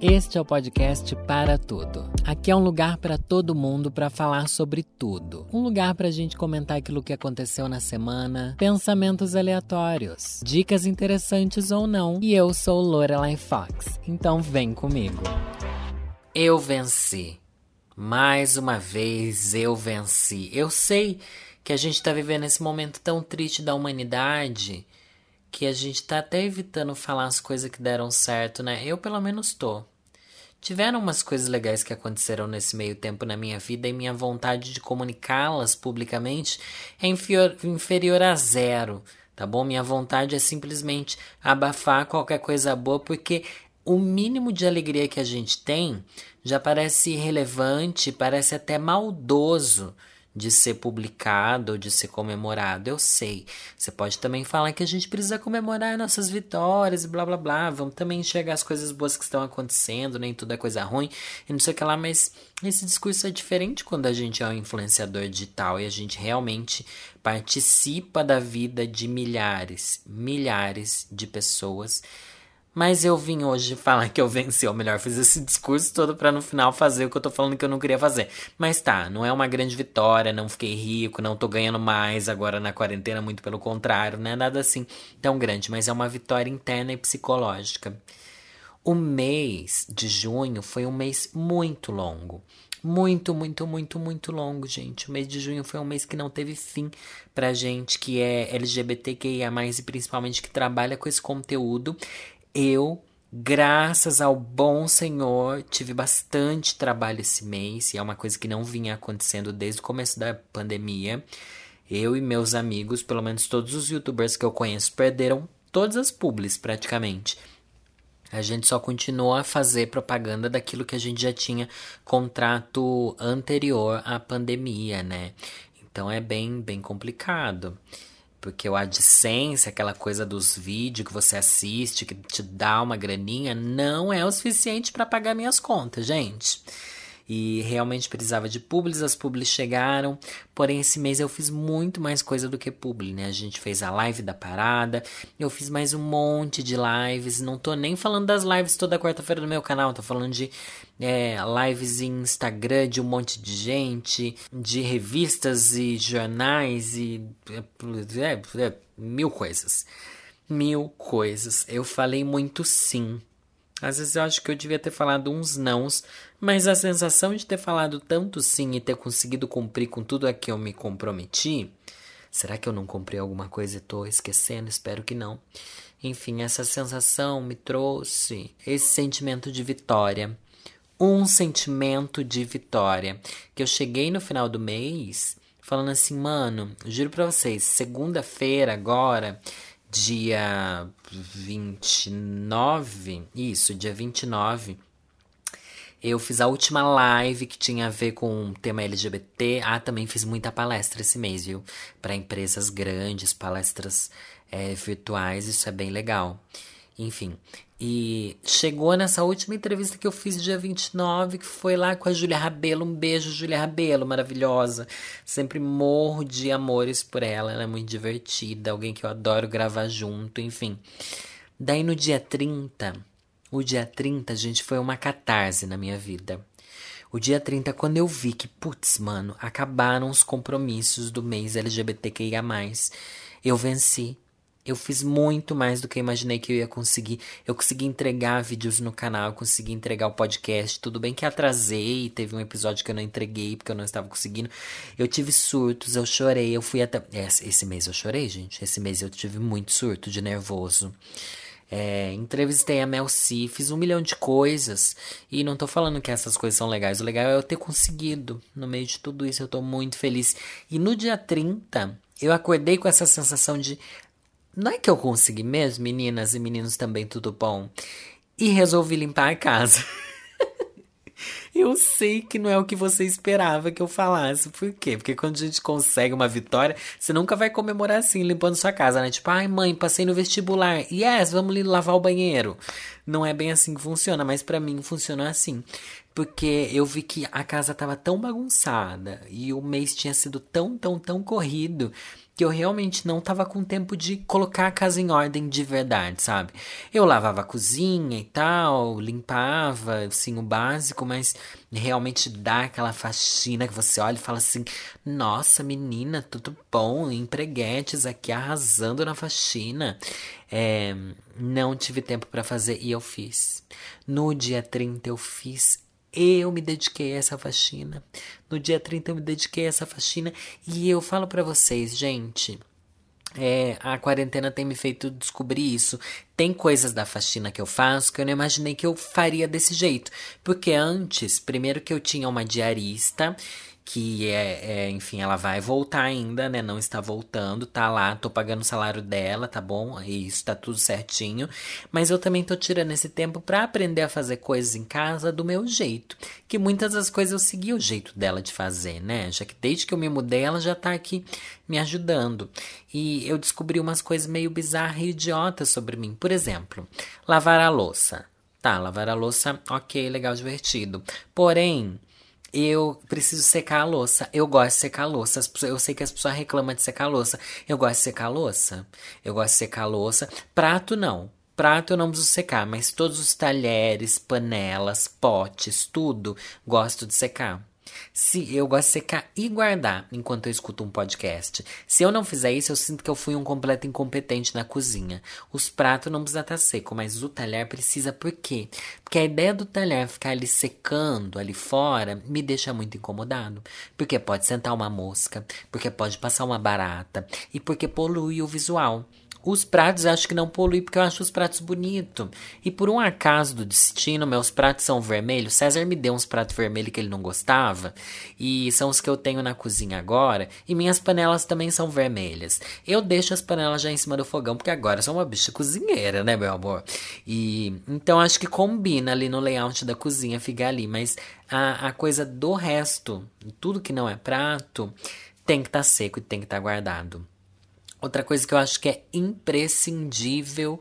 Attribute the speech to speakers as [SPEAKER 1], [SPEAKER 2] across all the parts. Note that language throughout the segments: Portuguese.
[SPEAKER 1] Este é o podcast Para Tudo. Aqui é um lugar para todo mundo para falar sobre tudo. Um lugar para a gente comentar aquilo que aconteceu na semana, pensamentos aleatórios, dicas interessantes ou não. E eu sou Lorelai Fox, então vem comigo. Eu venci. Mais uma vez eu venci. Eu sei que a gente está vivendo esse momento tão triste da humanidade que a gente tá até evitando falar as coisas que deram certo, né? Eu pelo menos tô. Tiveram umas coisas legais que aconteceram nesse meio tempo na minha vida e minha vontade de comunicá-las publicamente é inferior, inferior a zero, tá bom? Minha vontade é simplesmente abafar qualquer coisa boa, porque o mínimo de alegria que a gente tem já parece irrelevante, parece até maldoso de ser publicado ou de ser comemorado. Eu sei. Você pode também falar que a gente precisa comemorar nossas vitórias e blá blá blá. Vamos também enxergar as coisas boas que estão acontecendo, nem tudo é coisa ruim e não sei o que lá, mas esse discurso é diferente quando a gente é um influenciador digital e a gente realmente participa da vida de milhares, milhares de pessoas mas eu vim hoje falar que eu venci, ou melhor, fiz esse discurso todo para no final fazer o que eu tô falando que eu não queria fazer. Mas tá, não é uma grande vitória, não fiquei rico, não tô ganhando mais agora na quarentena, muito pelo contrário, não é nada assim tão grande, mas é uma vitória interna e psicológica. O mês de junho foi um mês muito longo. Muito, muito, muito, muito longo, gente. O mês de junho foi um mês que não teve fim pra gente que é LGBTQIA, e principalmente que trabalha com esse conteúdo. Eu, graças ao bom Senhor, tive bastante trabalho esse mês, e é uma coisa que não vinha acontecendo desde o começo da pandemia. Eu e meus amigos, pelo menos todos os youtubers que eu conheço, perderam todas as publis praticamente. A gente só continuou a fazer propaganda daquilo que a gente já tinha contrato anterior à pandemia, né? Então é bem, bem complicado. Porque o AdSense, aquela coisa dos vídeos que você assiste, que te dá uma graninha, não é o suficiente para pagar minhas contas, gente e realmente precisava de publis, as publis chegaram, porém esse mês eu fiz muito mais coisa do que publi, né? A gente fez a live da parada, eu fiz mais um monte de lives, não tô nem falando das lives toda quarta-feira no meu canal, tô falando de é, lives em Instagram de um monte de gente, de revistas e jornais e é, é, é mil coisas. Mil coisas. Eu falei muito sim às vezes eu acho que eu devia ter falado uns nãos, mas a sensação de ter falado tanto sim e ter conseguido cumprir com tudo a que eu me comprometi. Será que eu não cumpri alguma coisa e estou esquecendo? Espero que não. Enfim, essa sensação me trouxe esse sentimento de vitória. Um sentimento de vitória. Que eu cheguei no final do mês falando assim, mano, juro pra vocês, segunda-feira agora dia 29, isso, dia 29, eu fiz a última live que tinha a ver com o tema LGBT. Ah, também fiz muita palestra esse mês, viu? Para empresas grandes, palestras é, virtuais, isso é bem legal. Enfim, e chegou nessa última entrevista que eu fiz dia 29, que foi lá com a Júlia Rabelo. Um beijo, Júlia Rabelo, maravilhosa. Sempre morro de amores por ela, ela é muito divertida, alguém que eu adoro gravar junto, enfim. Daí no dia 30, o dia 30, gente, foi uma catarse na minha vida. O dia 30, quando eu vi que, putz, mano, acabaram os compromissos do mês LGBTQIA, eu venci eu fiz muito mais do que eu imaginei que eu ia conseguir. Eu consegui entregar vídeos no canal, consegui entregar o podcast. Tudo bem que atrasei, teve um episódio que eu não entreguei porque eu não estava conseguindo. Eu tive surtos, eu chorei, eu fui até. Esse mês eu chorei, gente. Esse mês eu tive muito surto de nervoso. É, entrevistei a Mel C, fiz um milhão de coisas. E não tô falando que essas coisas são legais. O legal é eu ter conseguido. No meio de tudo isso, eu tô muito feliz. E no dia 30, eu acordei com essa sensação de não é que eu consegui mesmo, meninas e meninos também, tudo bom? E resolvi limpar a casa. eu sei que não é o que você esperava que eu falasse. Por quê? Porque quando a gente consegue uma vitória, você nunca vai comemorar assim, limpando sua casa, né? Tipo, ai mãe, passei no vestibular. Yes, vamos lavar o banheiro. Não é bem assim que funciona, mas para mim funciona assim. Porque eu vi que a casa tava tão bagunçada e o mês tinha sido tão, tão, tão corrido que eu realmente não tava com tempo de colocar a casa em ordem de verdade, sabe? Eu lavava a cozinha e tal, limpava, assim, o básico, mas realmente dá aquela faxina que você olha e fala assim: nossa, menina, tudo bom, empreguetes aqui arrasando na faxina. É, não tive tempo para fazer e eu fiz. No dia 30 eu fiz eu me dediquei a essa faxina. No dia 30 eu me dediquei a essa faxina e eu falo para vocês, gente, é, a quarentena tem me feito descobrir isso. Tem coisas da faxina que eu faço que eu não imaginei que eu faria desse jeito. Porque antes, primeiro que eu tinha uma diarista que é, é, enfim, ela vai voltar ainda, né? Não está voltando, tá lá, tô pagando o salário dela, tá bom? Isso tá tudo certinho. Mas eu também tô tirando esse tempo para aprender a fazer coisas em casa do meu jeito. Que muitas das coisas eu segui o jeito dela de fazer, né? Já que desde que eu me mudei, ela já tá aqui me ajudando. E eu descobri umas coisas meio bizarras e idiotas sobre mim. Por exemplo, lavar a louça. Tá, lavar a louça, ok, legal, divertido. Porém, eu preciso secar a louça. Eu gosto de secar a louça. Eu sei que as pessoas reclamam de secar a louça. Eu gosto de secar a louça. Eu gosto de secar a louça. Prato não. Prato eu não preciso secar, mas todos os talheres, panelas, potes, tudo gosto de secar. Se eu gosto de secar e guardar enquanto eu escuto um podcast. Se eu não fizer isso, eu sinto que eu fui um completo incompetente na cozinha. Os pratos não precisam estar seco, mas o talher precisa por quê? Porque a ideia do talher ficar ali secando ali fora me deixa muito incomodado. Porque pode sentar uma mosca, porque pode passar uma barata e porque polui o visual. Os pratos acho que não polui porque eu acho os pratos bonitos. E por um acaso do destino, meus pratos são vermelhos. César me deu uns pratos vermelhos que ele não gostava. E são os que eu tenho na cozinha agora. E minhas panelas também são vermelhas. Eu deixo as panelas já em cima do fogão, porque agora eu sou uma bicha cozinheira, né, meu amor? E então acho que combina ali no layout da cozinha ficar ali. Mas a, a coisa do resto, tudo que não é prato, tem que estar tá seco e tem que estar tá guardado. Outra coisa que eu acho que é imprescindível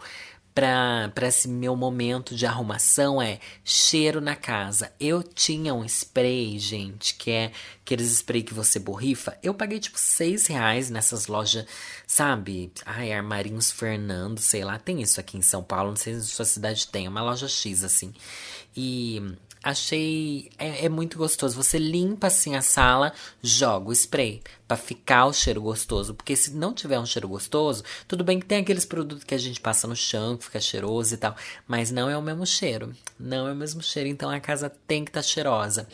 [SPEAKER 1] para esse meu momento de arrumação é cheiro na casa. Eu tinha um spray, gente, que é aqueles spray que você borrifa. Eu paguei tipo seis reais nessas lojas, sabe? Ai, Armarinhos Fernando, sei lá. Tem isso aqui em São Paulo, não sei se sua cidade tem. É uma loja X, assim. E achei é, é, muito gostoso. Você limpa assim a sala, joga o spray para ficar o cheiro gostoso, porque se não tiver um cheiro gostoso, tudo bem que tem aqueles produtos que a gente passa no chão, que fica cheiroso e tal, mas não é o mesmo cheiro. Não é o mesmo cheiro, então a casa tem que estar tá cheirosa.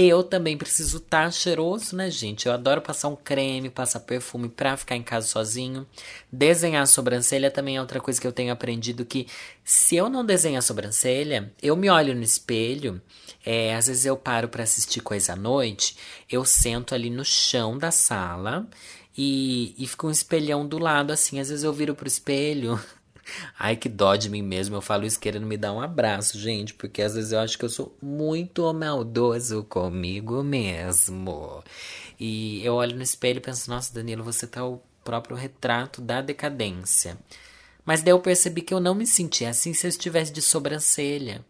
[SPEAKER 1] Eu também preciso estar tá cheiroso, né, gente? Eu adoro passar um creme, passar perfume pra ficar em casa sozinho. Desenhar a sobrancelha também é outra coisa que eu tenho aprendido que se eu não desenho a sobrancelha, eu me olho no espelho, é, às vezes eu paro para assistir coisa à noite, eu sento ali no chão da sala e, e fica um espelhão do lado, assim. Às vezes eu viro pro espelho Ai, que dó de mim mesmo. Eu falo isso querendo me dar um abraço, gente, porque às vezes eu acho que eu sou muito maldoso comigo mesmo. E eu olho no espelho e penso, nossa, Danilo, você tá o próprio retrato da decadência. Mas daí eu percebi que eu não me sentia assim se eu estivesse de sobrancelha.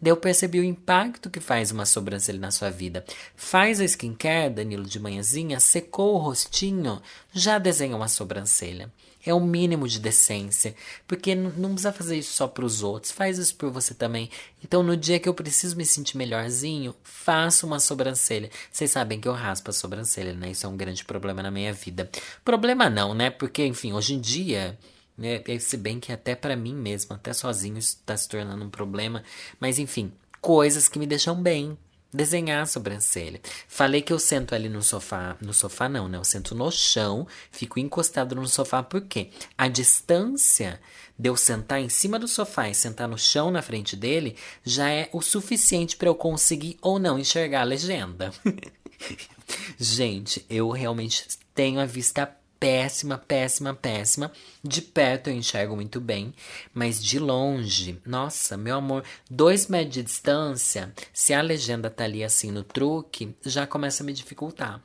[SPEAKER 1] Daí eu percebi o impacto que faz uma sobrancelha na sua vida. Faz a skincare, Danilo, de manhãzinha, secou o rostinho, já desenha uma sobrancelha. É o mínimo de decência. Porque não precisa fazer isso só para os outros. Faz isso por você também. Então, no dia que eu preciso me sentir melhorzinho, faço uma sobrancelha. Vocês sabem que eu raspo a sobrancelha, né? Isso é um grande problema na minha vida. Problema não, né? Porque, enfim, hoje em dia. Né? Se bem que até para mim mesmo, até sozinho, isso tá se tornando um problema. Mas, enfim, coisas que me deixam bem desenhar a sobrancelha. Falei que eu sento ali no sofá, no sofá não, né? Eu sento no chão, fico encostado no sofá porque a distância de eu sentar em cima do sofá e sentar no chão na frente dele já é o suficiente para eu conseguir ou não enxergar a legenda. Gente, eu realmente tenho a vista péssima, péssima, péssima. De perto eu enxergo muito bem, mas de longe, nossa, meu amor, dois metros de distância, se a legenda tá ali assim no truque, já começa a me dificultar.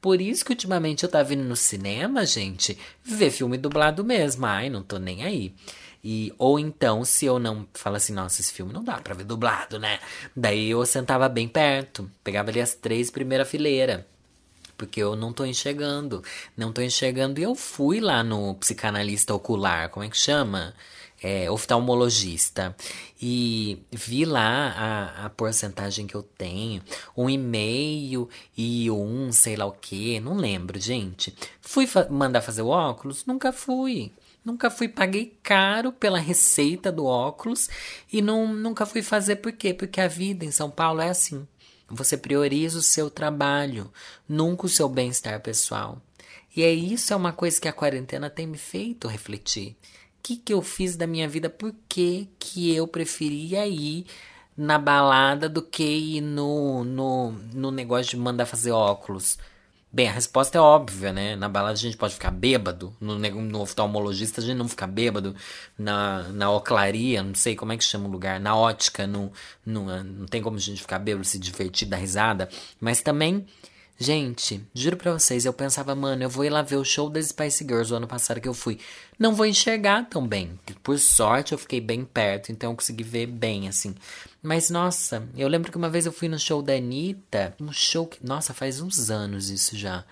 [SPEAKER 1] Por isso que ultimamente eu tava vindo no cinema, gente, ver filme dublado mesmo. Ai, não tô nem aí. E, ou então, se eu não falo assim, nossa, esse filme não dá pra ver dublado, né? Daí eu sentava bem perto, pegava ali as três primeiras fileiras porque eu não tô enxergando. Não tô enxergando. E eu fui lá no psicanalista ocular, como é que chama? É, oftalmologista e vi lá a, a porcentagem que eu tenho, um e meio e um, sei lá o que, não lembro, gente. Fui fa mandar fazer o óculos? Nunca fui. Nunca fui, paguei caro pela receita do óculos e não, nunca fui fazer por quê? Porque a vida em São Paulo é assim. Você prioriza o seu trabalho, nunca o seu bem-estar pessoal. E é isso é uma coisa que a quarentena tem me feito refletir. O que, que eu fiz da minha vida? Por que, que eu preferia ir na balada do que ir no, no, no negócio de mandar fazer óculos? Bem, a resposta é óbvia, né? Na balada a gente pode ficar bêbado, no, no oftalmologista a gente não fica bêbado, na, na oclaria, não sei como é que chama o lugar, na ótica, não, não, não tem como a gente ficar bêbado, se divertir, dar risada. Mas também, gente, juro pra vocês, eu pensava, mano, eu vou ir lá ver o show das Spice Girls o ano passado que eu fui. Não vou enxergar tão bem. Por sorte eu fiquei bem perto, então eu consegui ver bem, assim. Mas nossa, eu lembro que uma vez eu fui no show da Anitta, um show que. Nossa, faz uns anos isso já.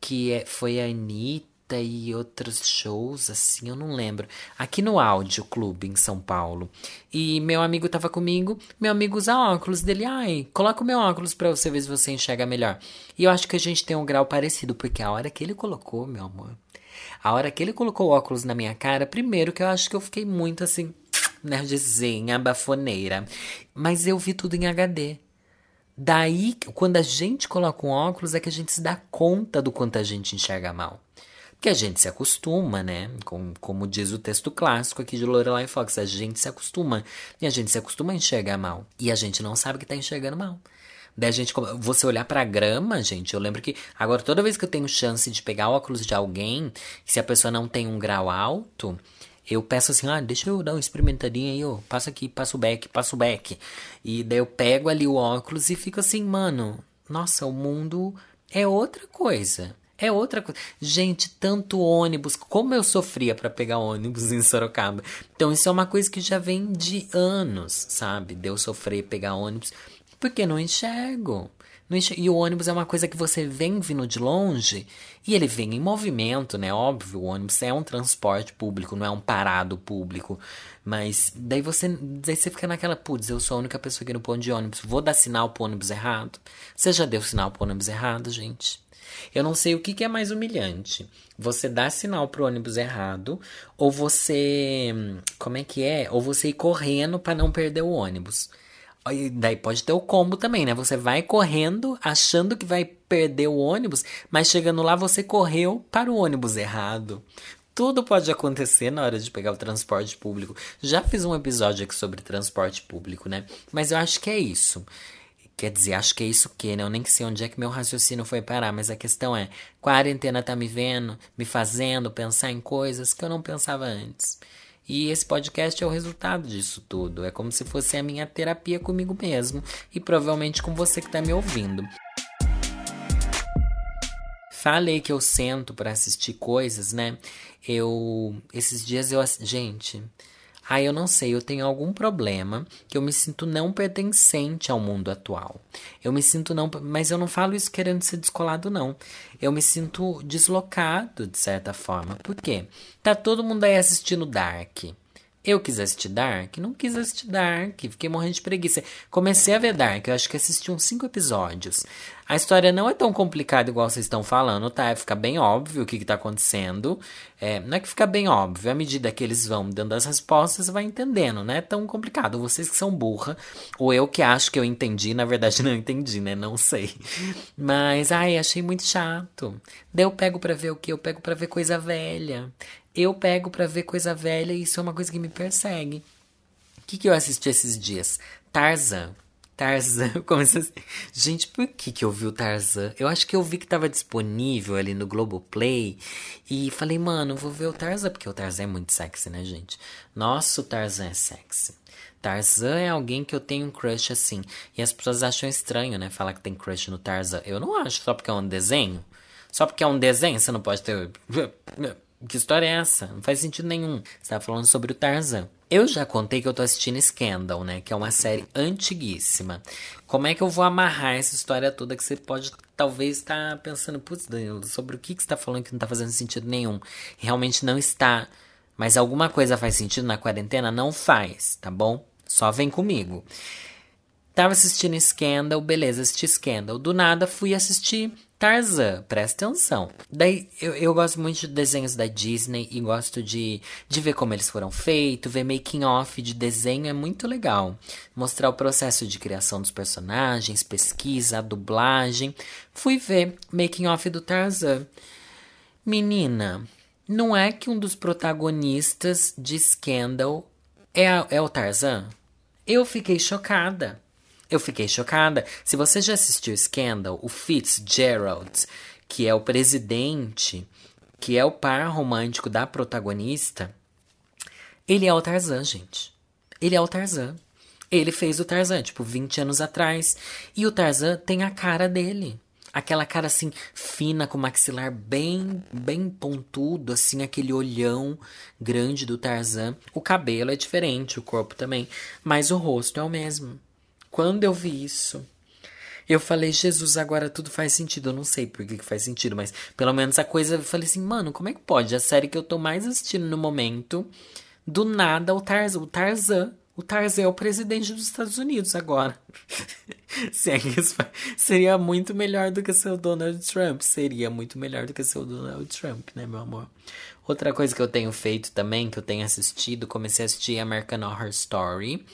[SPEAKER 1] Que é, foi a Anitta e outros shows, assim, eu não lembro. Aqui no Áudio Clube, em São Paulo. E meu amigo tava comigo, meu amigo usa óculos dele. Ai, coloca o meu óculos pra você ver se você enxerga melhor. E eu acho que a gente tem um grau parecido, porque a hora que ele colocou, meu amor. A hora que ele colocou o óculos na minha cara, primeiro que eu acho que eu fiquei muito assim nerdzinha, bafoneira. Mas eu vi tudo em HD. Daí, quando a gente coloca um óculos, é que a gente se dá conta do quanto a gente enxerga mal. Porque a gente se acostuma, né? Com, como diz o texto clássico aqui de Lorelai Fox, a gente se acostuma. E a gente se acostuma a enxergar mal. E a gente não sabe que tá enxergando mal. Daí a gente, você olhar pra grama, gente, eu lembro que agora toda vez que eu tenho chance de pegar óculos de alguém, se a pessoa não tem um grau alto, eu peço assim, ah, deixa eu dar uma experimentadinha aí, ó. Passa aqui, passa o back, passa o back. E daí eu pego ali o óculos e fico assim, mano, nossa, o mundo é outra coisa. É outra coisa. Gente, tanto ônibus, como eu sofria para pegar ônibus em Sorocaba. Então, isso é uma coisa que já vem de anos, sabe? De eu sofrer pegar ônibus, porque não enxergo. E o ônibus é uma coisa que você vem vindo de longe e ele vem em movimento, né? Óbvio, o ônibus é um transporte público, não é um parado público. Mas daí você, daí você fica naquela, putz, eu sou a única pessoa aqui no ponto de ônibus, vou dar sinal pro ônibus errado? Você já deu sinal pro ônibus errado, gente? Eu não sei o que, que é mais humilhante. Você dar sinal pro ônibus errado ou você. Como é que é? Ou você ir correndo para não perder o ônibus. E daí pode ter o combo também, né? Você vai correndo, achando que vai perder o ônibus, mas chegando lá você correu para o ônibus errado. Tudo pode acontecer na hora de pegar o transporte público. Já fiz um episódio aqui sobre transporte público, né? Mas eu acho que é isso. Quer dizer, acho que é isso que, né? Eu nem sei onde é que meu raciocínio foi parar, mas a questão é: quarentena tá me vendo, me fazendo pensar em coisas que eu não pensava antes. E esse podcast é o resultado disso tudo. É como se fosse a minha terapia comigo mesmo e provavelmente com você que está me ouvindo. Falei que eu sento para assistir coisas, né? Eu esses dias eu gente, ah, eu não sei, eu tenho algum problema que eu me sinto não pertencente ao mundo atual. Eu me sinto não, mas eu não falo isso querendo ser descolado não. Eu me sinto deslocado de certa forma. Por quê? Tá todo mundo aí assistindo Dark. Eu quis assistir Dark? Não quis assistir Dark, fiquei morrendo de preguiça. Comecei a ver Dark, eu acho que assisti uns cinco episódios. A história não é tão complicada igual vocês estão falando, tá? Fica bem óbvio o que, que tá acontecendo. É, não é que fica bem óbvio, à medida que eles vão dando as respostas, vai entendendo, não é tão complicado. Vocês que são burra, ou eu que acho que eu entendi, na verdade não entendi, né? Não sei. Mas, ai, achei muito chato. Daí eu pego pra ver o que? Eu pego pra ver coisa velha eu pego para ver coisa velha e isso é uma coisa que me persegue. O que, que eu assisti esses dias? Tarzan. Tarzan, comecei assim, gente, por que que eu vi o Tarzan? Eu acho que eu vi que tava disponível ali no Globoplay e falei, mano, vou ver o Tarzan, porque o Tarzan é muito sexy, né, gente? Nossa, o Tarzan é sexy. Tarzan é alguém que eu tenho um crush assim. E as pessoas acham estranho, né, falar que tem crush no Tarzan. Eu não acho, só porque é um desenho. Só porque é um desenho, você não pode ter que história é essa? Não faz sentido nenhum. Você tá falando sobre o Tarzan. Eu já contei que eu tô assistindo Scandal, né? Que é uma série antiguíssima. Como é que eu vou amarrar essa história toda que você pode talvez estar tá pensando, putz, Danilo, sobre o que, que você tá falando que não tá fazendo sentido nenhum? Realmente não está. Mas alguma coisa faz sentido na quarentena? Não faz, tá bom? Só vem comigo. Tava assistindo Scandal, beleza, assisti Scandal. Do nada fui assistir Tarzan, presta atenção. Daí eu, eu gosto muito de desenhos da Disney e gosto de, de ver como eles foram feitos, ver making off de desenho é muito legal. Mostrar o processo de criação dos personagens, pesquisa, dublagem. Fui ver making off do Tarzan. Menina, não é que um dos protagonistas de Scandal é, a, é o Tarzan? Eu fiquei chocada. Eu fiquei chocada. Se você já assistiu Scandal, o Fitzgerald, que é o presidente, que é o par romântico da protagonista, ele é o Tarzan, gente. Ele é o Tarzan. Ele fez o Tarzan, tipo, 20 anos atrás. E o Tarzan tem a cara dele. Aquela cara assim, fina, com maxilar bem, bem pontudo, assim, aquele olhão grande do Tarzan. O cabelo é diferente, o corpo também. Mas o rosto é o mesmo. Quando eu vi isso, eu falei, Jesus, agora tudo faz sentido. Eu não sei por que, faz sentido, mas pelo menos a coisa. Eu falei assim, mano, como é que pode? A série que eu tô mais assistindo no momento, do nada, o Tarzan. O Tarzan, o Tarzan é o presidente dos Estados Unidos agora. seria muito melhor do que ser o Donald Trump. Seria muito melhor do que ser o Donald Trump, né, meu amor? Outra coisa que eu tenho feito também, que eu tenho assistido, comecei a assistir American Horror Story.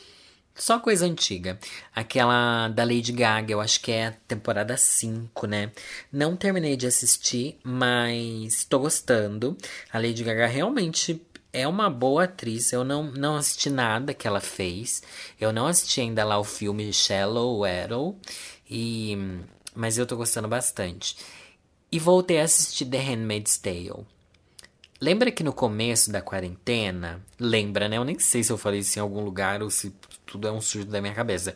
[SPEAKER 1] Só coisa antiga. Aquela da Lady Gaga, eu acho que é temporada 5, né? Não terminei de assistir, mas tô gostando. A Lady Gaga realmente é uma boa atriz. Eu não, não assisti nada que ela fez. Eu não assisti ainda lá o filme Shallow Arrow. E, mas eu tô gostando bastante. E voltei a assistir The Handmaid's Tale. Lembra que no começo da quarentena, lembra, né? Eu nem sei se eu falei isso em algum lugar ou se tudo é um surto da minha cabeça.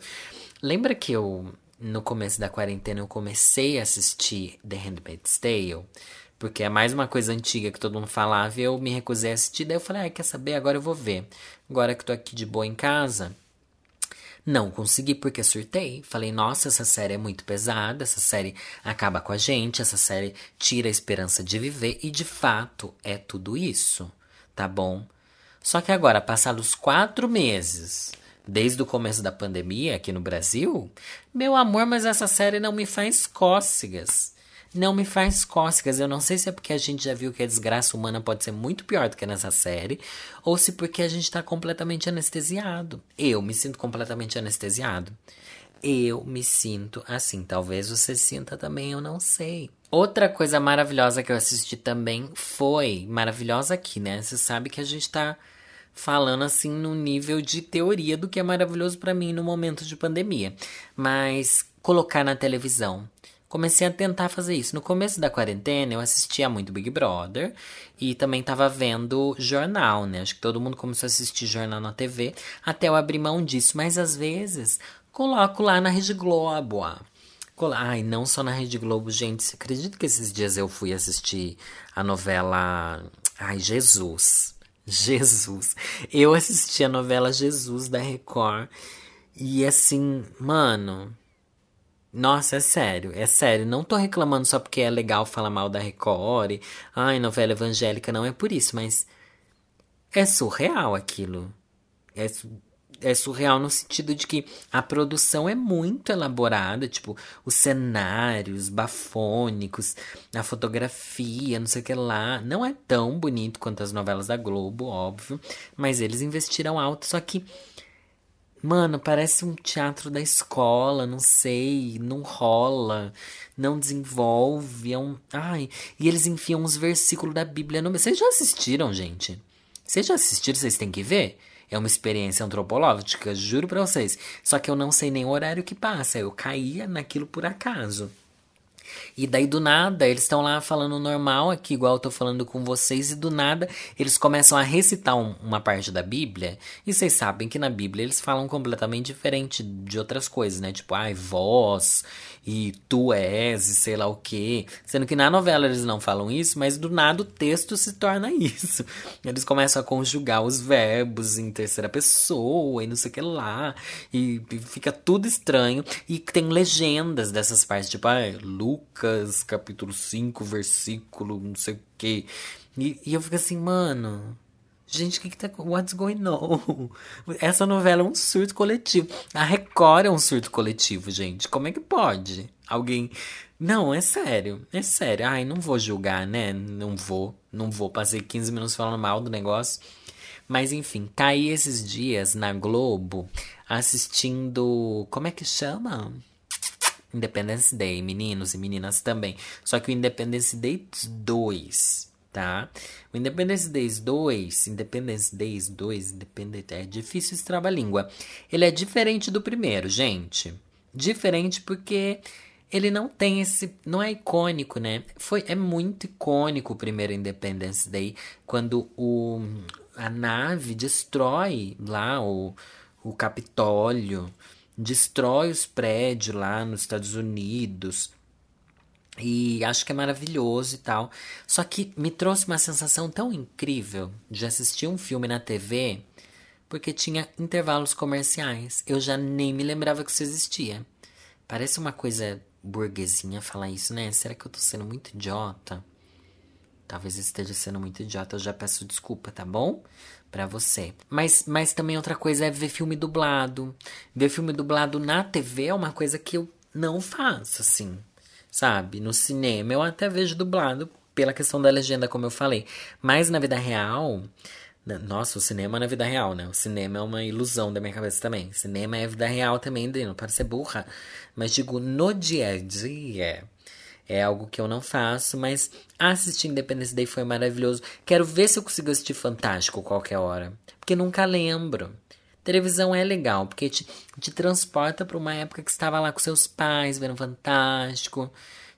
[SPEAKER 1] Lembra que eu, no começo da quarentena, eu comecei a assistir The Handmaid's Tale? Porque é mais uma coisa antiga que todo mundo falava e eu me recusei a assistir. Daí eu falei, ah, quer saber? Agora eu vou ver. Agora que tô aqui de boa em casa, não consegui porque surtei. Falei, nossa, essa série é muito pesada, essa série acaba com a gente, essa série tira a esperança de viver e de fato é tudo isso, tá bom? Só que agora, passados quatro meses, desde o começo da pandemia aqui no Brasil, meu amor, mas essa série não me faz cócegas não me faz cócegas. Eu não sei se é porque a gente já viu que a desgraça humana pode ser muito pior do que nessa série, ou se porque a gente tá completamente anestesiado. Eu me sinto completamente anestesiado. Eu me sinto assim. Talvez você sinta também, eu não sei. Outra coisa maravilhosa que eu assisti também foi. Maravilhosa aqui, né? Você sabe que a gente tá falando assim no nível de teoria do que é maravilhoso para mim no momento de pandemia. Mas colocar na televisão comecei a tentar fazer isso. No começo da quarentena, eu assistia muito Big Brother e também estava vendo jornal, né? Acho que todo mundo começou a assistir jornal na TV, até eu abrir mão disso. Mas às vezes, coloco lá na Rede Globo. Ah. Ai, não só na Rede Globo, gente. Você acredita que esses dias eu fui assistir a novela. Ai, Jesus. Jesus. Eu assisti a novela Jesus da Record. E assim, mano, nossa, é sério, é sério. Não tô reclamando só porque é legal falar mal da Record. Ai, novela evangélica, não é por isso, mas é surreal aquilo. É, é surreal no sentido de que a produção é muito elaborada, tipo, os cenários bafônicos, a fotografia, não sei o que lá. Não é tão bonito quanto as novelas da Globo, óbvio, mas eles investiram alto, só que Mano, parece um teatro da escola, não sei, não rola, não desenvolve, é um... Ai, e eles enfiam uns versículos da Bíblia no... Vocês já assistiram, gente? Vocês já assistiram, vocês têm que ver? É uma experiência antropológica, juro pra vocês. Só que eu não sei nem o horário que passa, eu caía naquilo por acaso. E daí do nada, eles estão lá falando normal aqui, igual eu tô falando com vocês, e do nada eles começam a recitar um, uma parte da Bíblia. E vocês sabem que na Bíblia eles falam completamente diferente de outras coisas, né? Tipo, ai, vós e tu és e sei lá o quê. Sendo que na novela eles não falam isso, mas do nada o texto se torna isso. Eles começam a conjugar os verbos em terceira pessoa e não sei o que lá. E, fica tudo estranho. E tem legendas dessas partes, tipo, ai, Lucas, capítulo 5, versículo, não sei o quê. E, e eu fico assim, mano, Gente, o que, que tá. What's going on? Essa novela é um surto coletivo. A Record é um surto coletivo, gente. Como é que pode? Alguém. Não, é sério. É sério. Ai, não vou julgar, né? Não vou. Não vou. Passei 15 minutos falando mal do negócio. Mas enfim, tá aí esses dias na Globo assistindo. Como é que chama? Independence Day, meninos e meninas também. Só que o Independence Day 2 tá? O Independence Days 2, Independence Days 2, Independence, é difícil esse trava-língua. Ele é diferente do primeiro, gente. Diferente porque ele não tem esse, não é icônico, né? Foi é muito icônico o primeiro Independence Day quando o a nave destrói lá o o Capitólio, destrói os prédios lá nos Estados Unidos e acho que é maravilhoso e tal. Só que me trouxe uma sensação tão incrível de assistir um filme na TV, porque tinha intervalos comerciais. Eu já nem me lembrava que isso existia. Parece uma coisa burguesinha falar isso, né? Será que eu tô sendo muito idiota? Talvez esteja sendo muito idiota, eu já peço desculpa, tá bom? Pra você. Mas, mas também outra coisa é ver filme dublado. Ver filme dublado na TV é uma coisa que eu não faço, assim sabe? No cinema eu até vejo dublado pela questão da legenda, como eu falei. Mas na vida real, nossa, o cinema na vida real, né? O cinema é uma ilusão da minha cabeça também. cinema é vida real também, não para ser burra. Mas digo, no dia a dia, é algo que eu não faço, mas assistir Independence Day foi maravilhoso. Quero ver se eu consigo assistir Fantástico qualquer hora. Porque nunca lembro. Televisão é legal, porque te, te transporta para uma época que estava lá com seus pais, vendo Fantástico.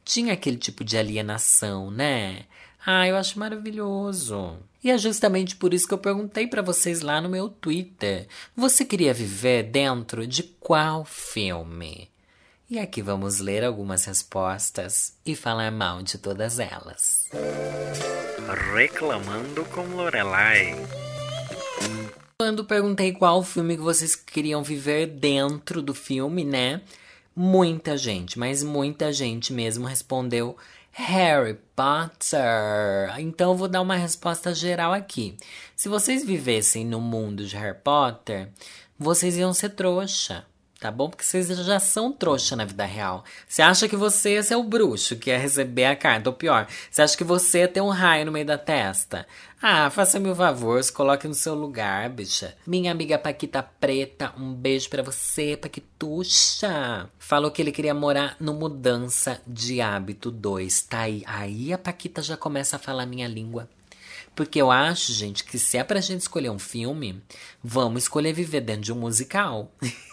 [SPEAKER 1] Tinha aquele tipo de alienação, né? Ah, eu acho maravilhoso. E é justamente por isso que eu perguntei para vocês lá no meu Twitter. Você queria viver dentro de qual filme? E aqui vamos ler algumas respostas e falar mal de todas elas.
[SPEAKER 2] Reclamando com Lorelai.
[SPEAKER 1] Quando perguntei qual filme que vocês queriam viver dentro do filme, né? Muita gente, mas muita gente mesmo respondeu Harry Potter. Então eu vou dar uma resposta geral aqui. Se vocês vivessem no mundo de Harry Potter, vocês iam ser trouxa tá bom? Porque vocês já são trouxa na vida real. Você acha que você ser o bruxo que ia receber a carta, ou pior, você acha que você ter um raio no meio da testa. Ah, faça-me o um favor, se coloque no seu lugar, bicha. Minha amiga Paquita Preta, um beijo para você, Paquituxa. Falou que ele queria morar no Mudança de Hábito 2. Tá aí. Aí a Paquita já começa a falar minha língua. Porque eu acho, gente, que se é pra gente escolher um filme, vamos escolher viver dentro de um musical.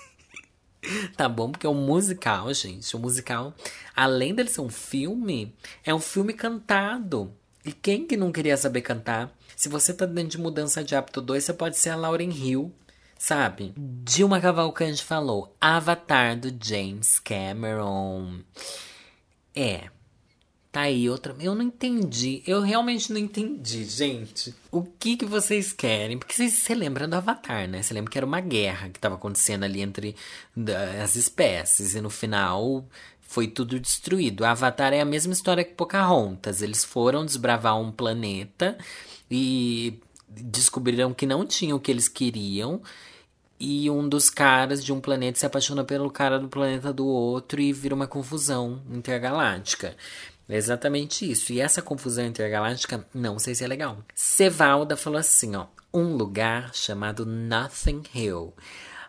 [SPEAKER 1] tá bom? Porque é um musical, gente. O um musical, além dele ser um filme, é um filme cantado. E quem que não queria saber cantar? Se você tá dentro de Mudança de Hábito 2, você pode ser a Lauren Hill, sabe? Dilma Cavalcante falou Avatar do James Cameron. É, Tá aí outra. Eu não entendi. Eu realmente não entendi, gente. O que que vocês querem? Porque vocês se lembram do Avatar, né? Você lembra que era uma guerra que tava acontecendo ali entre as espécies. E no final foi tudo destruído. Avatar é a mesma história que Pocahontas. Eles foram desbravar um planeta e descobriram que não tinham o que eles queriam. E um dos caras de um planeta se apaixona pelo cara do planeta do outro e vira uma confusão intergaláctica. É exatamente isso. E essa confusão intergaláctica, não sei se é legal. Cevalda falou assim, ó. Um lugar chamado Nothing Hill.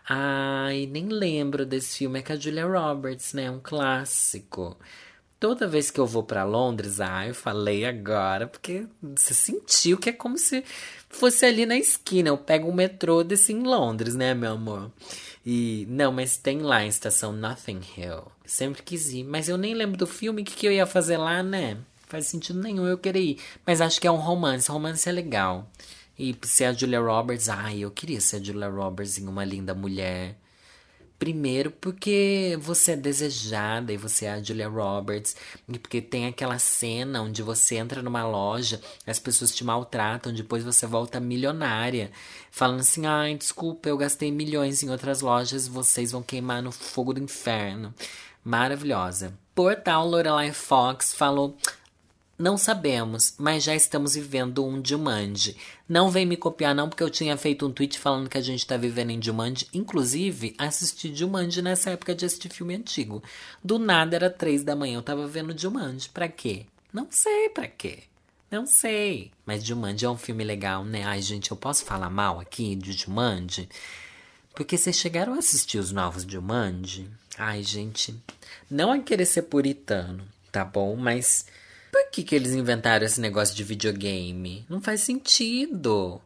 [SPEAKER 1] Ai, nem lembro desse filme. É com a Julia Roberts, né? Um clássico. Toda vez que eu vou para Londres, ah, eu falei agora, porque você sentiu que é como se fosse ali na esquina. Eu pego o metrô desse em Londres, né, meu amor? E não, mas tem lá a estação Nothing Hill. Sempre quis ir, mas eu nem lembro do filme, que, que eu ia fazer lá, né? Faz sentido nenhum eu querer ir. Mas acho que é um romance, romance é legal. E ser a Julia Roberts, ai, eu queria ser a Julia Roberts em Uma Linda Mulher. Primeiro porque você é desejada e você é a Julia Roberts, e porque tem aquela cena onde você entra numa loja, as pessoas te maltratam, depois você volta milionária, falando assim: ai, desculpa, eu gastei milhões em outras lojas, vocês vão queimar no fogo do inferno. Maravilhosa. Portal Lorelai Fox falou: não sabemos, mas já estamos vivendo um Jumanji. Não vem me copiar não, porque eu tinha feito um tweet falando que a gente está vivendo em Jumanji. Inclusive, assisti Jumanji nessa época de assistir filme antigo. Do nada era três da manhã, eu tava vendo Jumanji. Pra quê? Não sei pra quê. Não sei. Mas Jumanji é um filme legal, né? Ai, gente, eu posso falar mal aqui de Jumanji? Porque vocês chegaram a assistir os novos Jumanji? Ai, gente, não é querer ser puritano, tá bom? Mas por que, que eles inventaram esse negócio de videogame? Não faz sentido.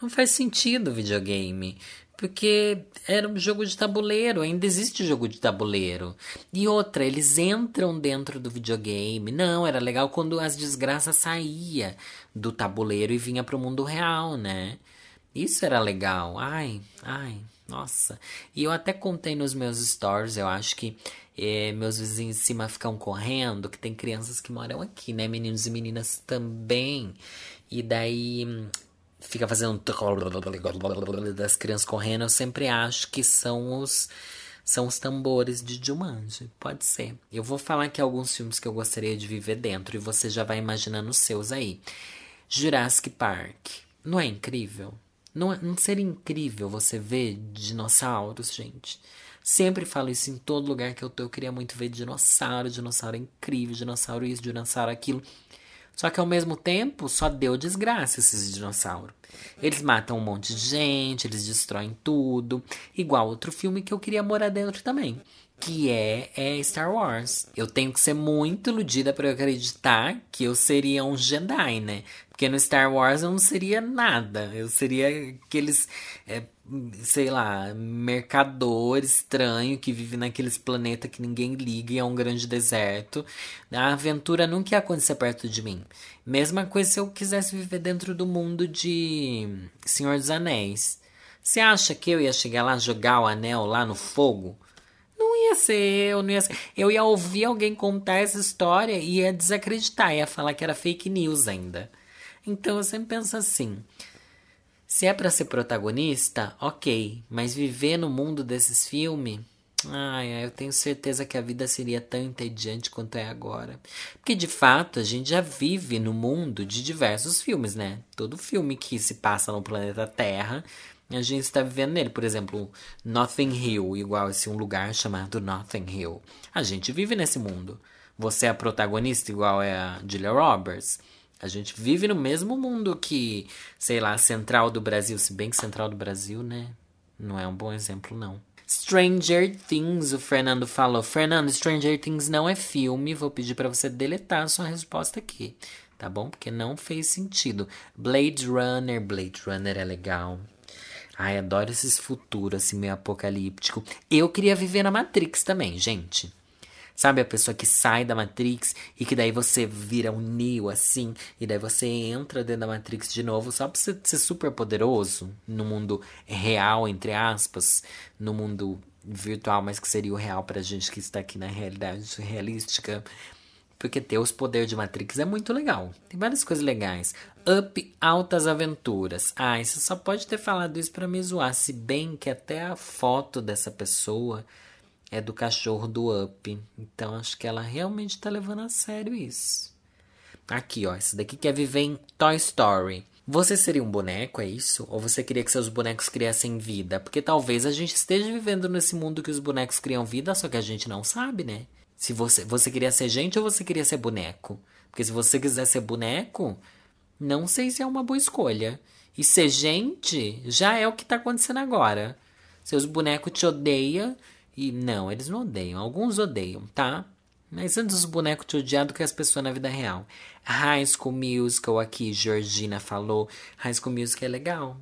[SPEAKER 1] Não faz sentido videogame. Porque era um jogo de tabuleiro, ainda existe jogo de tabuleiro. E outra, eles entram dentro do videogame. Não, era legal quando as desgraças saía do tabuleiro e vinha pro mundo real, né? Isso era legal. Ai, ai, nossa. E eu até contei nos meus stories, eu acho que é, meus vizinhos em cima ficam correndo, que tem crianças que moram aqui, né? Meninos e meninas também. E daí fica fazendo das crianças correndo. Eu sempre acho que são os são os tambores de Jumanji. Pode ser. Eu vou falar aqui alguns filmes que eu gostaria de viver dentro e você já vai imaginando os seus aí. Jurassic Park. Não é incrível? Não, é, não seria incrível você ver dinossauros, gente? Sempre falo isso em todo lugar que eu tô. Eu queria muito ver dinossauro. Dinossauro é incrível. Dinossauro isso, dinossauro aquilo. Só que ao mesmo tempo, só deu desgraça esses dinossauros. Eles matam um monte de gente, eles destroem tudo. Igual outro filme que eu queria morar dentro também. Que é, é Star Wars. Eu tenho que ser muito iludida para eu acreditar que eu seria um Jedi, né? Porque no Star Wars eu não seria nada. Eu seria aqueles. É, sei lá, mercador estranho que vive naqueles planetas que ninguém liga e é um grande deserto. A aventura nunca ia acontecer perto de mim. Mesma coisa se eu quisesse viver dentro do mundo de Senhor dos Anéis. Você acha que eu ia chegar lá jogar o anel lá no fogo? Não ia ser eu, não ia ser. Eu ia ouvir alguém contar essa história e ia desacreditar, ia falar que era fake news ainda. Então eu sempre penso assim: se é para ser protagonista, ok, mas viver no mundo desses filmes, ai, eu tenho certeza que a vida seria tão entediante quanto é agora. Porque de fato a gente já vive no mundo de diversos filmes, né? Todo filme que se passa no planeta Terra, a gente está vivendo nele. Por exemplo, Nothing Hill, igual esse um lugar chamado Nothing Hill. A gente vive nesse mundo. Você é a protagonista, igual é a Julia Roberts. A gente vive no mesmo mundo que, sei lá, Central do Brasil. Se bem que Central do Brasil, né? Não é um bom exemplo, não. Stranger Things, o Fernando falou. Fernando, Stranger Things não é filme. Vou pedir para você deletar a sua resposta aqui. Tá bom? Porque não fez sentido. Blade Runner. Blade Runner é legal. Ai, adoro esses futuros assim, meio apocalíptico. Eu queria viver na Matrix também, gente. Sabe a pessoa que sai da Matrix e que daí você vira um Neo assim, e daí você entra dentro da Matrix de novo só pra você ser super poderoso no mundo real, entre aspas, no mundo virtual, mas que seria o real pra gente que está aqui na realidade realística. Porque ter os poderes de Matrix é muito legal. Tem várias coisas legais. Up Altas Aventuras. Ah, você só pode ter falado isso para me zoar. Se bem que até a foto dessa pessoa é do cachorro do Up. Então acho que ela realmente está levando a sério isso. Aqui, ó, esse daqui quer viver em Toy Story. Você seria um boneco, é isso? Ou você queria que seus bonecos criassem vida? Porque talvez a gente esteja vivendo nesse mundo que os bonecos criam vida, só que a gente não sabe, né? Se você, você queria ser gente ou você queria ser boneco? Porque se você quiser ser boneco, não sei se é uma boa escolha. E ser gente já é o que está acontecendo agora. Seus bonecos te odeiam e não, eles não odeiam. Alguns odeiam, tá? Mas antes os bonecos te odiar do que as pessoas na vida real. High School Musical aqui, Georgina falou. High School Musical é legal.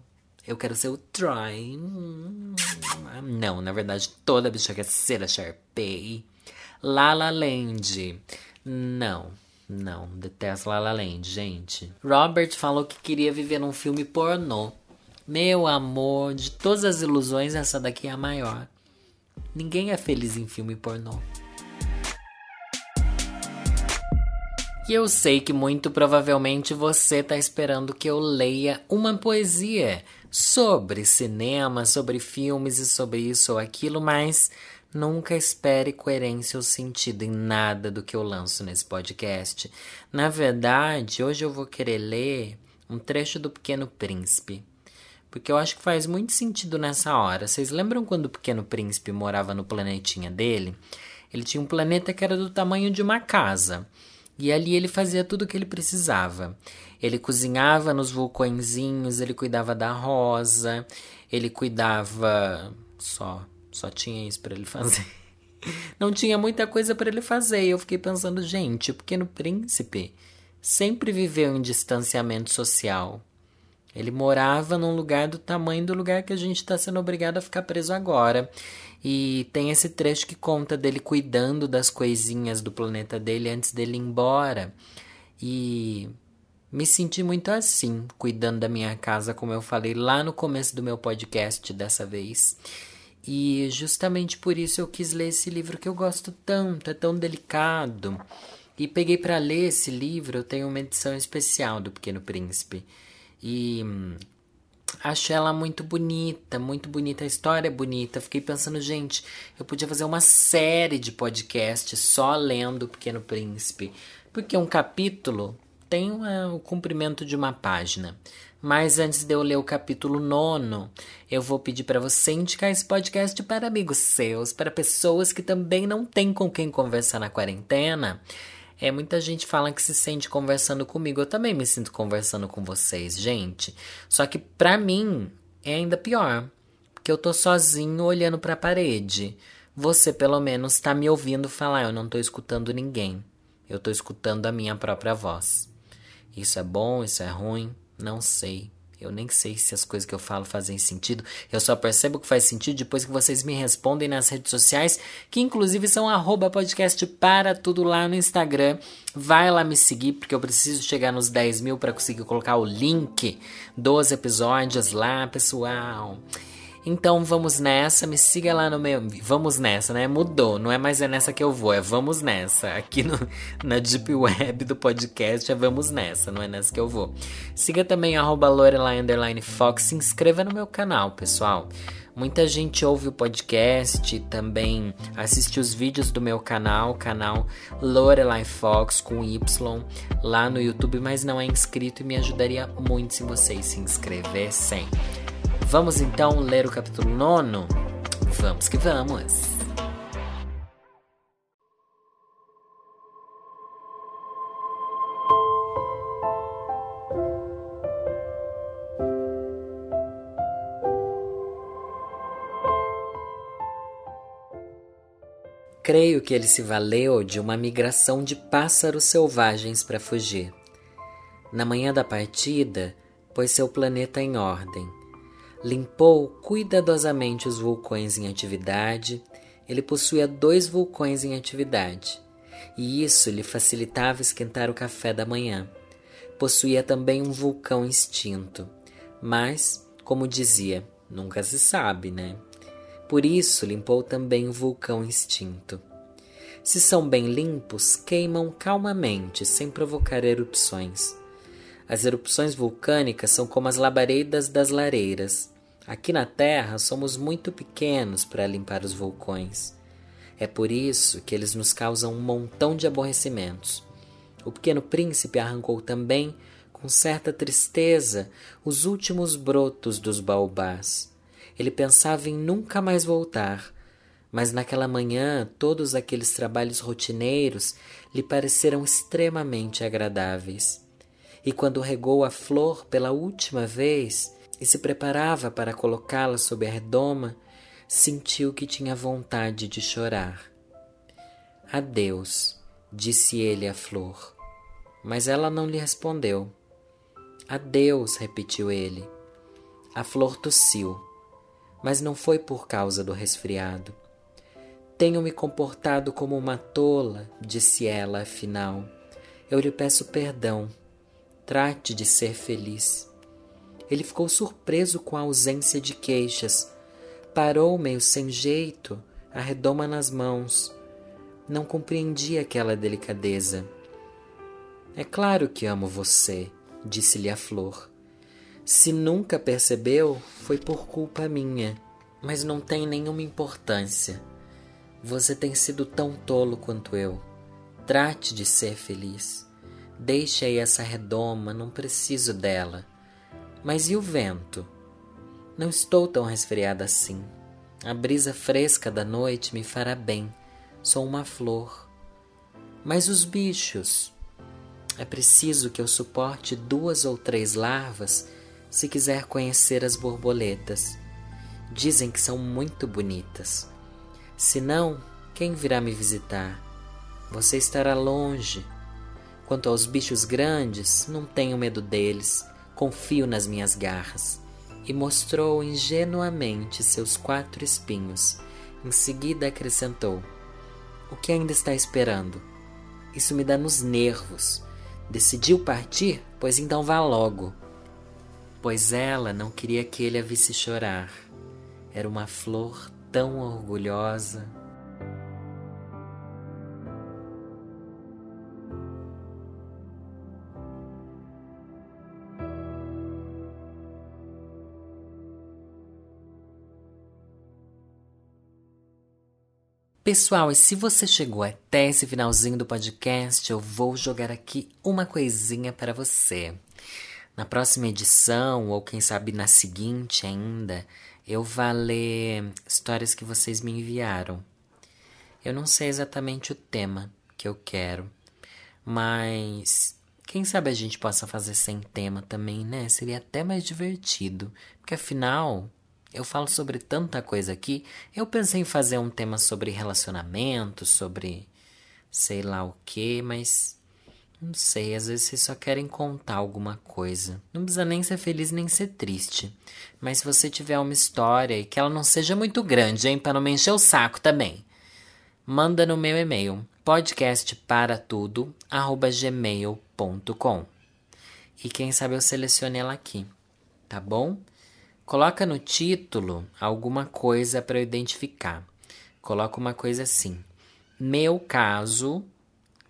[SPEAKER 1] Eu quero ser o Troy. Não, na verdade, toda bicha quer ser a Sharpay. La La Land. Não, não, detesto La La Land, gente. Robert falou que queria viver num filme pornô. Meu amor, de todas as ilusões, essa daqui é a maior. Ninguém é feliz em filme pornô. E eu sei que muito provavelmente você está esperando que eu leia uma poesia sobre cinema, sobre filmes e sobre isso ou aquilo, mas nunca espere coerência ou sentido em nada do que eu lanço nesse podcast. Na verdade, hoje eu vou querer ler um trecho do Pequeno Príncipe. Porque eu acho que faz muito sentido nessa hora. Vocês lembram quando o Pequeno Príncipe morava no planetinha dele? Ele tinha um planeta que era do tamanho de uma casa. E ali ele fazia tudo o que ele precisava. Ele cozinhava nos vulcõezinhos, ele cuidava da rosa, ele cuidava. Só, só tinha isso para ele fazer. Não tinha muita coisa para ele fazer. E eu fiquei pensando, gente, o pequeno príncipe sempre viveu em distanciamento social. Ele morava num lugar do tamanho do lugar que a gente está sendo obrigado a ficar preso agora. E tem esse trecho que conta dele cuidando das coisinhas do planeta dele antes dele ir embora. E me senti muito assim, cuidando da minha casa, como eu falei lá no começo do meu podcast dessa vez. E justamente por isso eu quis ler esse livro que eu gosto tanto, é tão delicado. E peguei para ler esse livro, eu tenho uma edição especial do Pequeno Príncipe. E hum, acho ela muito bonita, muito bonita. A história é bonita. Fiquei pensando, gente, eu podia fazer uma série de podcasts só lendo O Pequeno Príncipe. Porque um capítulo tem uma, o comprimento de uma página. Mas antes de eu ler o capítulo nono, eu vou pedir para você indicar esse podcast para amigos seus, para pessoas que também não têm com quem conversar na quarentena é, muita gente fala que se sente conversando comigo. Eu também me sinto conversando com vocês, gente. Só que pra mim é ainda pior. Porque eu tô sozinho olhando pra parede. Você, pelo menos, tá me ouvindo falar. Eu não tô escutando ninguém. Eu tô escutando a minha própria voz. Isso é bom, isso é ruim? Não sei. Eu nem sei se as coisas que eu falo fazem sentido. Eu só percebo que faz sentido depois que vocês me respondem nas redes sociais, que inclusive são arroba podcast para tudo lá no Instagram. Vai lá me seguir, porque eu preciso chegar nos 10 mil para conseguir colocar o link dos episódios lá, pessoal. Então vamos nessa, me siga lá no meu. Vamos nessa, né? Mudou, não é mais é nessa que eu vou, é vamos nessa. Aqui no, na Deep Web do podcast é vamos nessa, não é nessa que eu vou. Siga também arroba Fox, se inscreva no meu canal, pessoal. Muita gente ouve o podcast, também assiste os vídeos do meu canal, canal Lorelai Fox com Y, lá no YouTube, mas não é inscrito e me ajudaria muito se vocês se inscrevessem. Vamos então ler o capítulo 9? Vamos que vamos! Creio que ele se valeu de uma migração de pássaros selvagens para fugir. Na manhã da partida, pôs seu planeta em ordem limpou cuidadosamente os vulcões em atividade. Ele possuía dois vulcões em atividade, e isso lhe facilitava esquentar o café da manhã. Possuía também um vulcão extinto, mas, como dizia, nunca se sabe, né? Por isso limpou também o vulcão extinto. Se são bem limpos, queimam calmamente, sem provocar erupções. As erupções vulcânicas são como as labaredas das lareiras. Aqui na Terra somos muito pequenos para limpar os vulcões. É por isso que eles nos causam um montão de aborrecimentos. O pequeno príncipe arrancou também, com certa tristeza, os últimos brotos dos baobás. Ele pensava em nunca mais voltar, mas naquela manhã todos aqueles trabalhos rotineiros lhe pareceram extremamente agradáveis. E quando regou a flor pela última vez, e se preparava para colocá-la sob a redoma, sentiu que tinha vontade de chorar. Adeus, disse ele à flor. Mas ela não lhe respondeu. Adeus, repetiu ele. A flor tossiu, mas não foi por causa do resfriado. Tenho me comportado como uma tola, disse ela afinal. Eu lhe peço perdão. Trate de ser feliz. Ele ficou surpreso com a ausência de queixas. Parou meio sem jeito, a redoma nas mãos. Não compreendia aquela delicadeza. É claro que amo você, disse-lhe a flor. Se nunca percebeu, foi por culpa minha, mas não tem nenhuma importância. Você tem sido tão tolo quanto eu. Trate de ser feliz. Deixe aí essa redoma, não preciso dela. Mas e o vento? Não estou tão resfriada assim. A brisa fresca da noite me fará bem. Sou uma flor. Mas os bichos? É preciso que eu suporte duas ou três larvas se quiser conhecer as borboletas. Dizem que são muito bonitas. Se não, quem virá me visitar? Você estará longe Quanto aos bichos grandes, não tenho medo deles, confio nas minhas garras. E mostrou ingenuamente seus quatro espinhos. Em seguida acrescentou: O que ainda está esperando? Isso me dá nos nervos. Decidiu partir? Pois então vá logo. Pois ela não queria que ele a visse chorar. Era uma flor tão orgulhosa. Pessoal, e se você chegou até esse finalzinho do podcast, eu vou jogar aqui uma coisinha para você. Na próxima edição, ou quem sabe na seguinte ainda, eu vou ler histórias que vocês me enviaram. Eu não sei exatamente o tema que eu quero, mas quem sabe a gente possa fazer sem tema também, né? Seria até mais divertido, porque afinal eu falo sobre tanta coisa aqui. Eu pensei em fazer um tema sobre relacionamento, sobre sei lá o que, mas não sei, às vezes vocês só querem contar alguma coisa. Não precisa nem ser feliz nem ser triste. Mas se você tiver uma história e que ela não seja muito grande, hein, para não me encher o saco também, manda no meu e-mail podcastparatudo@gmail.com. E quem sabe eu selecione ela aqui, tá bom? Coloca no título alguma coisa para eu identificar. Coloca uma coisa assim: meu caso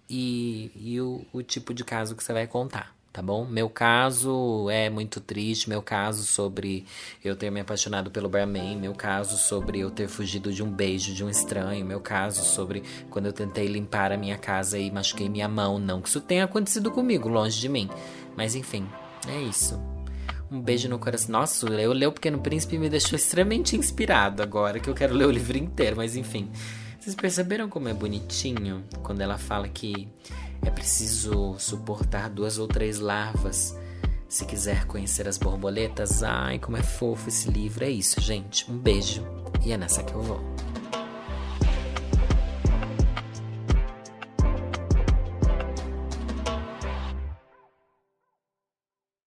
[SPEAKER 1] e, e o, o tipo de caso que você vai contar tá bom? Meu caso é muito triste, meu caso sobre eu ter me apaixonado pelo barman, meu caso sobre eu ter fugido de um beijo de um estranho, meu caso sobre quando eu tentei limpar a minha casa e machuquei minha mão, não que isso tenha acontecido comigo, longe de mim. Mas enfim, é isso. Um beijo no coração. Nossa, eu ler O Pequeno Príncipe me deixou extremamente inspirado agora, que eu quero ler o livro inteiro, mas enfim. Vocês perceberam como é bonitinho quando ela fala que é preciso suportar duas ou três larvas se quiser conhecer as borboletas? Ai, como é fofo esse livro. É isso, gente. Um beijo. E é nessa que eu vou.